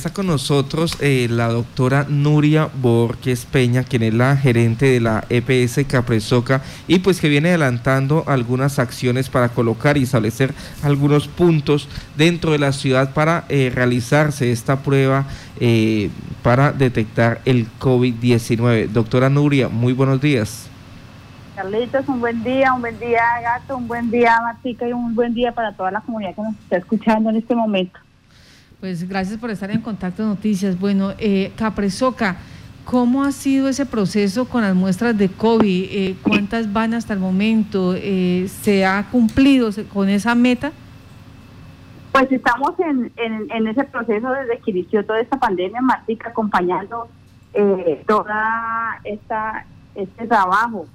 Está con nosotros eh, la doctora Nuria Borges Peña, quien es la gerente de la EPS Capresoca y pues que viene adelantando algunas acciones para colocar y establecer algunos puntos dentro de la ciudad para eh, realizarse esta prueba eh, para detectar el COVID-19. Doctora Nuria, muy buenos días. Carlitos, un buen día, un buen día Gato, un buen día Martica y un buen día para toda la comunidad que nos está escuchando en este momento. Pues gracias por estar en contacto noticias. Bueno, eh, Capresoca, ¿cómo ha sido ese proceso con las muestras de COVID? Eh, ¿Cuántas van hasta el momento? Eh, ¿Se ha cumplido con esa meta? Pues estamos en, en, ese proceso desde que inició toda esta pandemia, Martica, acompañando eh, toda esta este trabajo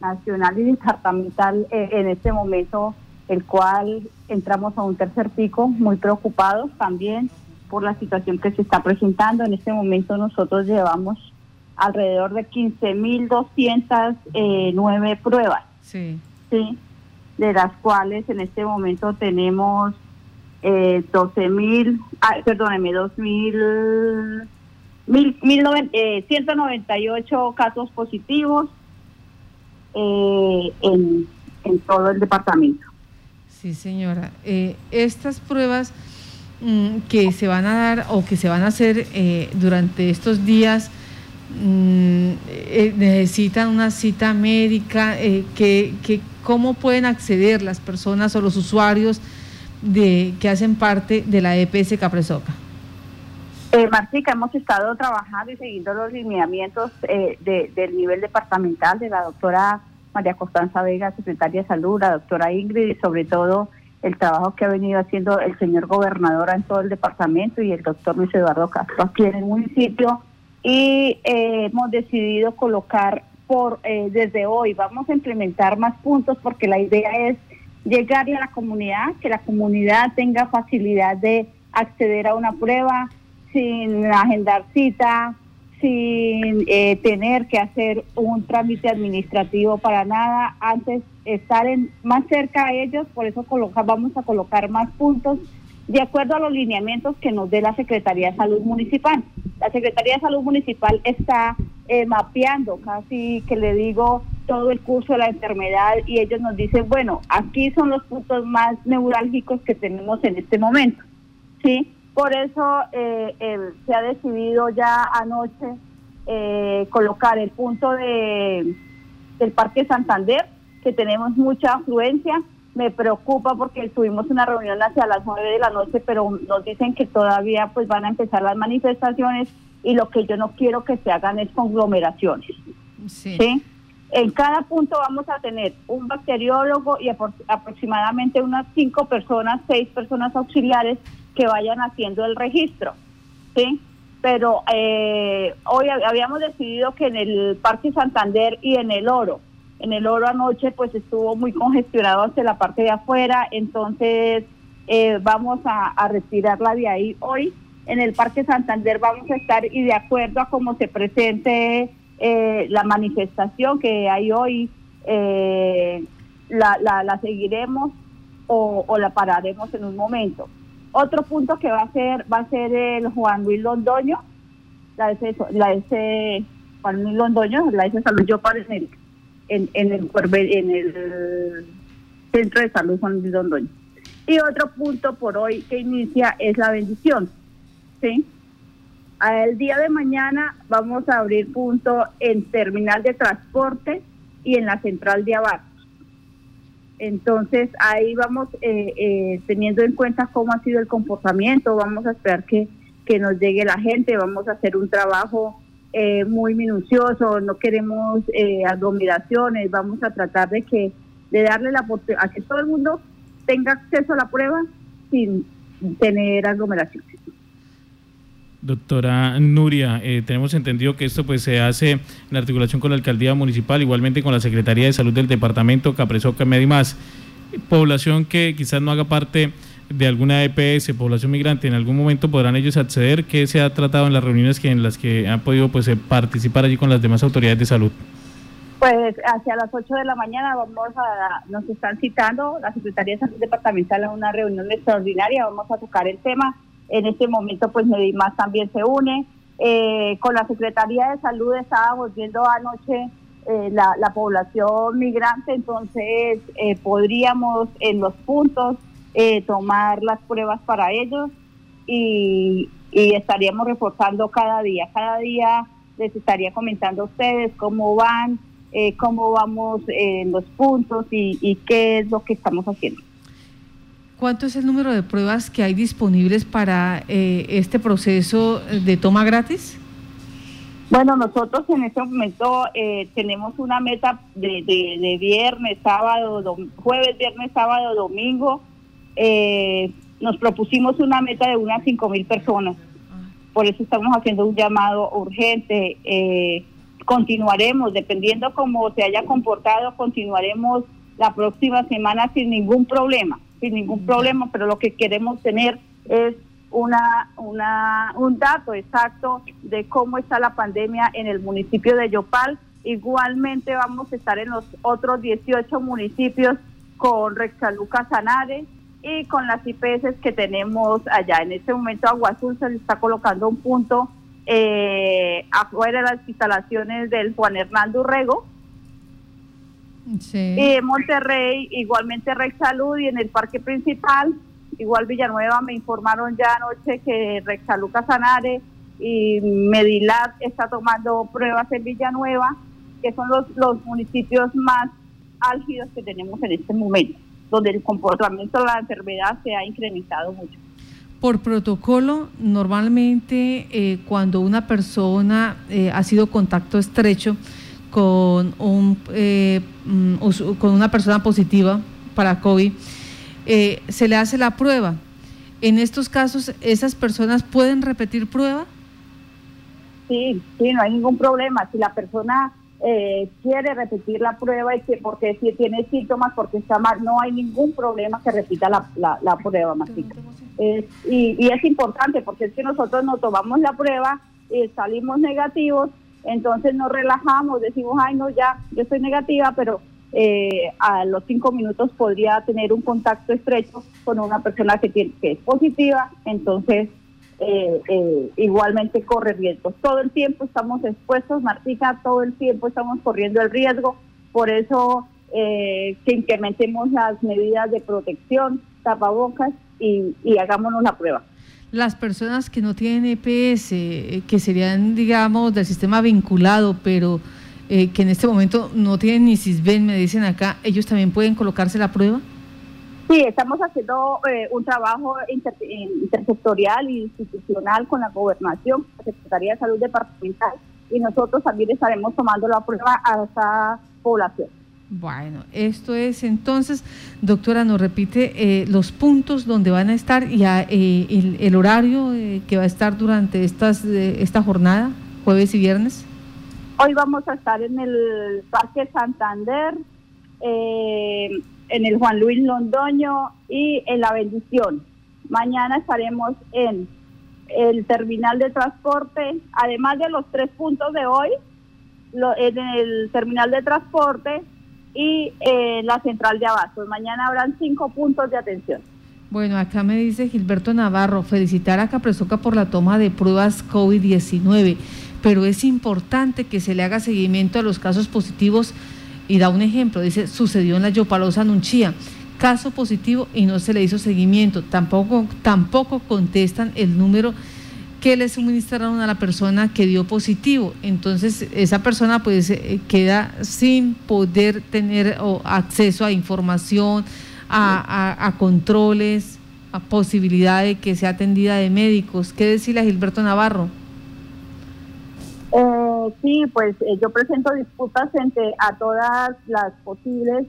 nacional y departamental en este momento el cual entramos a un tercer pico muy preocupados también por la situación que se está presentando. En este momento nosotros llevamos alrededor de 15.209 eh, pruebas, sí. sí, de las cuales en este momento tenemos eh, 12.000, ah, perdóneme, 2.000, mil, mil eh, 198 casos positivos eh, en, en todo el departamento. Sí, señora. Eh, estas pruebas mm, que se van a dar o que se van a hacer eh, durante estos días mm, eh, necesitan una cita médica. que, ¿Cómo pueden acceder las personas o los usuarios de, que hacen parte de la EPS Capresoca? Martica, hemos estado trabajando y siguiendo los lineamientos del nivel departamental de la doctora María Constanza Vega, secretaria de Salud, la doctora Ingrid y sobre todo el trabajo que ha venido haciendo el señor gobernador en todo el departamento y el doctor Luis Eduardo Castro aquí en el municipio. Y eh, hemos decidido colocar por eh, desde hoy, vamos a implementar más puntos porque la idea es llegarle a la comunidad, que la comunidad tenga facilidad de acceder a una prueba sin agendar cita, sin eh, tener que hacer un trámite administrativo para nada, antes estar en, más cerca a ellos, por eso coloca, vamos a colocar más puntos de acuerdo a los lineamientos que nos dé la Secretaría de Salud Municipal. La Secretaría de Salud Municipal está eh, mapeando casi que le digo todo el curso de la enfermedad y ellos nos dicen, bueno, aquí son los puntos más neurálgicos que tenemos en este momento. ¿sí? Por eso eh, se ha decidido ya anoche eh, colocar el punto de del Parque Santander, que tenemos mucha afluencia. Me preocupa porque tuvimos una reunión hacia las nueve de la noche, pero nos dicen que todavía pues van a empezar las manifestaciones y lo que yo no quiero que se hagan es conglomeraciones. ¿sí? En cada punto vamos a tener un bacteriólogo y aproximadamente unas cinco personas, seis personas auxiliares que vayan haciendo el registro, ¿sí? Pero eh, hoy habíamos decidido que en el Parque Santander y en el Oro, en el Oro anoche pues estuvo muy congestionado hacia la parte de afuera, entonces eh, vamos a, retirarla de ahí hoy. En el Parque Santander vamos a estar y de acuerdo a cómo se presente eh, la manifestación que hay hoy, la, la, seguiremos o, o la pararemos en un momento. Otro punto que va a ser va a ser el Juan Luis Londoño, la S, la Juan Luis Londoño, la S Salud Yo para en, en, en, el, en el Centro de Salud Juan Luis Londoño. Y otro punto por hoy que inicia es la bendición. ¿sí? El día de mañana vamos a abrir punto en terminal de transporte y en la central de abajo. Entonces ahí vamos eh, eh, teniendo en cuenta cómo ha sido el comportamiento, vamos a esperar que, que nos llegue la gente, vamos a hacer un trabajo eh, muy minucioso, no queremos aglomeraciones, vamos a tratar de que de darle la a que todo el mundo tenga acceso a la prueba sin tener aglomeraciones. Doctora Nuria, eh, tenemos entendido que esto pues se hace en articulación con la alcaldía municipal, igualmente con la Secretaría de Salud del departamento, Capresoca, y más. Población que quizás no haga parte de alguna EPS, población migrante, en algún momento podrán ellos acceder. ¿Qué se ha tratado en las reuniones que en las que han podido pues eh, participar allí con las demás autoridades de salud? Pues hacia las 8 de la mañana vamos a, nos están citando la Secretaría de Salud Departamental a una reunión extraordinaria, vamos a tocar el tema En este momento, pues Medimás también se une. Eh, con la Secretaría de Salud estábamos viendo anoche eh, la, la, población migrante, entonces eh, podríamos en los puntos tomar las pruebas para ellos y, estaríamos reforzando cada día. Cada día les estaría comentando a ustedes cómo van, cómo vamos en los puntos y, y qué es lo que estamos haciendo. ¿Cuánto es el número de pruebas que hay disponibles para eh, este proceso de toma gratis? Bueno, nosotros en este momento eh, tenemos una meta de, viernes, sábado, jueves, viernes, sábado, domingo. Eh, nos propusimos una meta de unas 5 mil personas. Por eso estamos haciendo un llamado urgente. continuaremos, dependiendo cómo se haya comportado, continuaremos la próxima semana sin ningún problema sin ningún problema, pero lo que queremos tener es una, una, un dato exacto de cómo está la pandemia en el municipio de Yopal. Igualmente vamos a estar en los otros 18 municipios con Rexaluca Sanare y con las IPS que tenemos allá. En este momento Agua Azul se le está colocando un punto eh, afuera de las instalaciones del Juan Hernando Urrego, y en Monterrey, igualmente Rex Salud y en el parque principal, igual Villanueva, me informaron ya anoche que Rex Salud Casanare y Medilat está tomando pruebas en Villanueva, que son los, los municipios más álgidos que tenemos en este momento, donde el comportamiento de la enfermedad se ha incrementado mucho. Por protocolo, normalmente eh, cuando una persona eh, ha sido contacto estrecho, con, un, eh, mm, con una persona positiva para COVID, eh, se le hace la prueba. En estos casos, ¿esas personas pueden repetir prueba? Sí, sí, no hay ningún problema. Si la persona eh, quiere repetir la prueba y que porque si tiene síntomas, porque está mal, no hay ningún problema que repita la, la, prueba, Martica. y, y, es importante porque es que nosotros nos tomamos la prueba, y salimos negativos entonces nos relajamos, decimos, ay, no, ya, yo estoy negativa, pero eh, a los cinco minutos podría tener un contacto estrecho con una persona que, tiene, que es positiva, entonces eh, eh, igualmente corre riesgos. Todo el tiempo estamos expuestos, Martica, todo el tiempo estamos corriendo el riesgo, por eso que incrementemos las medidas de protección, tapabocas y, y hagámonos la prueba las personas que no tienen EPS, eh, que serían, digamos, del sistema vinculado, pero eh, que en este momento no tienen ni CISBEN, me dicen acá, ¿ellos también pueden colocarse la prueba? Sí, estamos haciendo eh, un trabajo intersectorial e institucional con la gobernación, la Secretaría de Salud Departamental, y nosotros también estaremos tomando la prueba a esa población. Bueno, esto es entonces, doctora, nos repite eh, los puntos donde van a estar y eh, el, horario eh, que va a estar durante estas, esta jornada, jueves y viernes. Hoy vamos a estar en el Parque Santander, en el Juan Luis Londoño y en La Bendición. Mañana estaremos en el terminal de transporte, además de los tres puntos de hoy, en el terminal de transporte y eh, la central de abastos. Mañana habrán cinco puntos de atención. Bueno, acá me dice Gilberto Navarro, felicitar a Capresoca por la toma de pruebas COVID-19, pero es importante que se le haga seguimiento a los casos positivos y da un ejemplo, dice, sucedió en la Yopalosa Nunchía, caso positivo y no se le hizo seguimiento, tampoco, tampoco contestan el número que le suministraron a la persona que dio positivo. Entonces, esa persona pues eh, queda sin poder tener acceso a información, a, controles, a posibilidad de que sea atendida de médicos. ¿Qué decirle a Gilberto Navarro? Eh, sí, pues eh, yo presento disputas frente a todas las posibles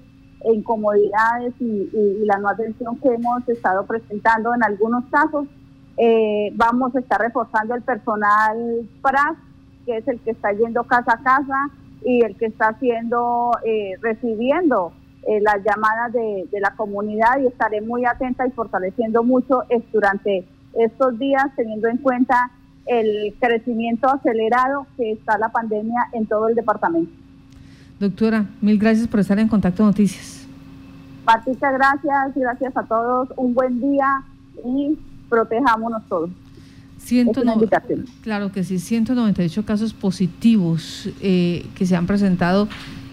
incomodidades y la no atención que hemos estado presentando en algunos casos eh, vamos a estar reforzando el personal PRAS, que es el que está yendo casa a casa y el que está haciendo, eh, recibiendo eh, las llamadas de, la comunidad y estaré muy atenta y fortaleciendo mucho durante estos días, teniendo en cuenta el crecimiento acelerado que está la pandemia en todo el departamento. Doctora, mil gracias por estar en Contacto Noticias. Patricia, gracias, gracias a todos, un buen día y protejámonos todos. claro que sí, 198 casos positivos eh, que se han presentado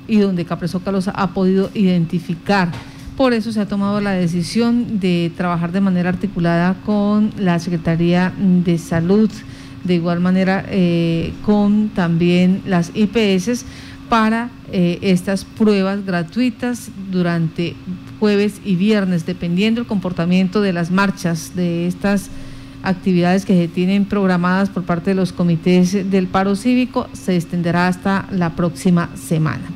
y donde Capresoca los ha podido identificar. Por eso se ha tomado la decisión de trabajar de manera articulada con la Secretaría de Salud, de igual manera eh, con también las IPS para eh, estas pruebas gratuitas durante jueves y viernes, dependiendo del comportamiento de las marchas de estas actividades que se tienen programadas por parte de los comités del paro cívico, se extenderá hasta la próxima semana.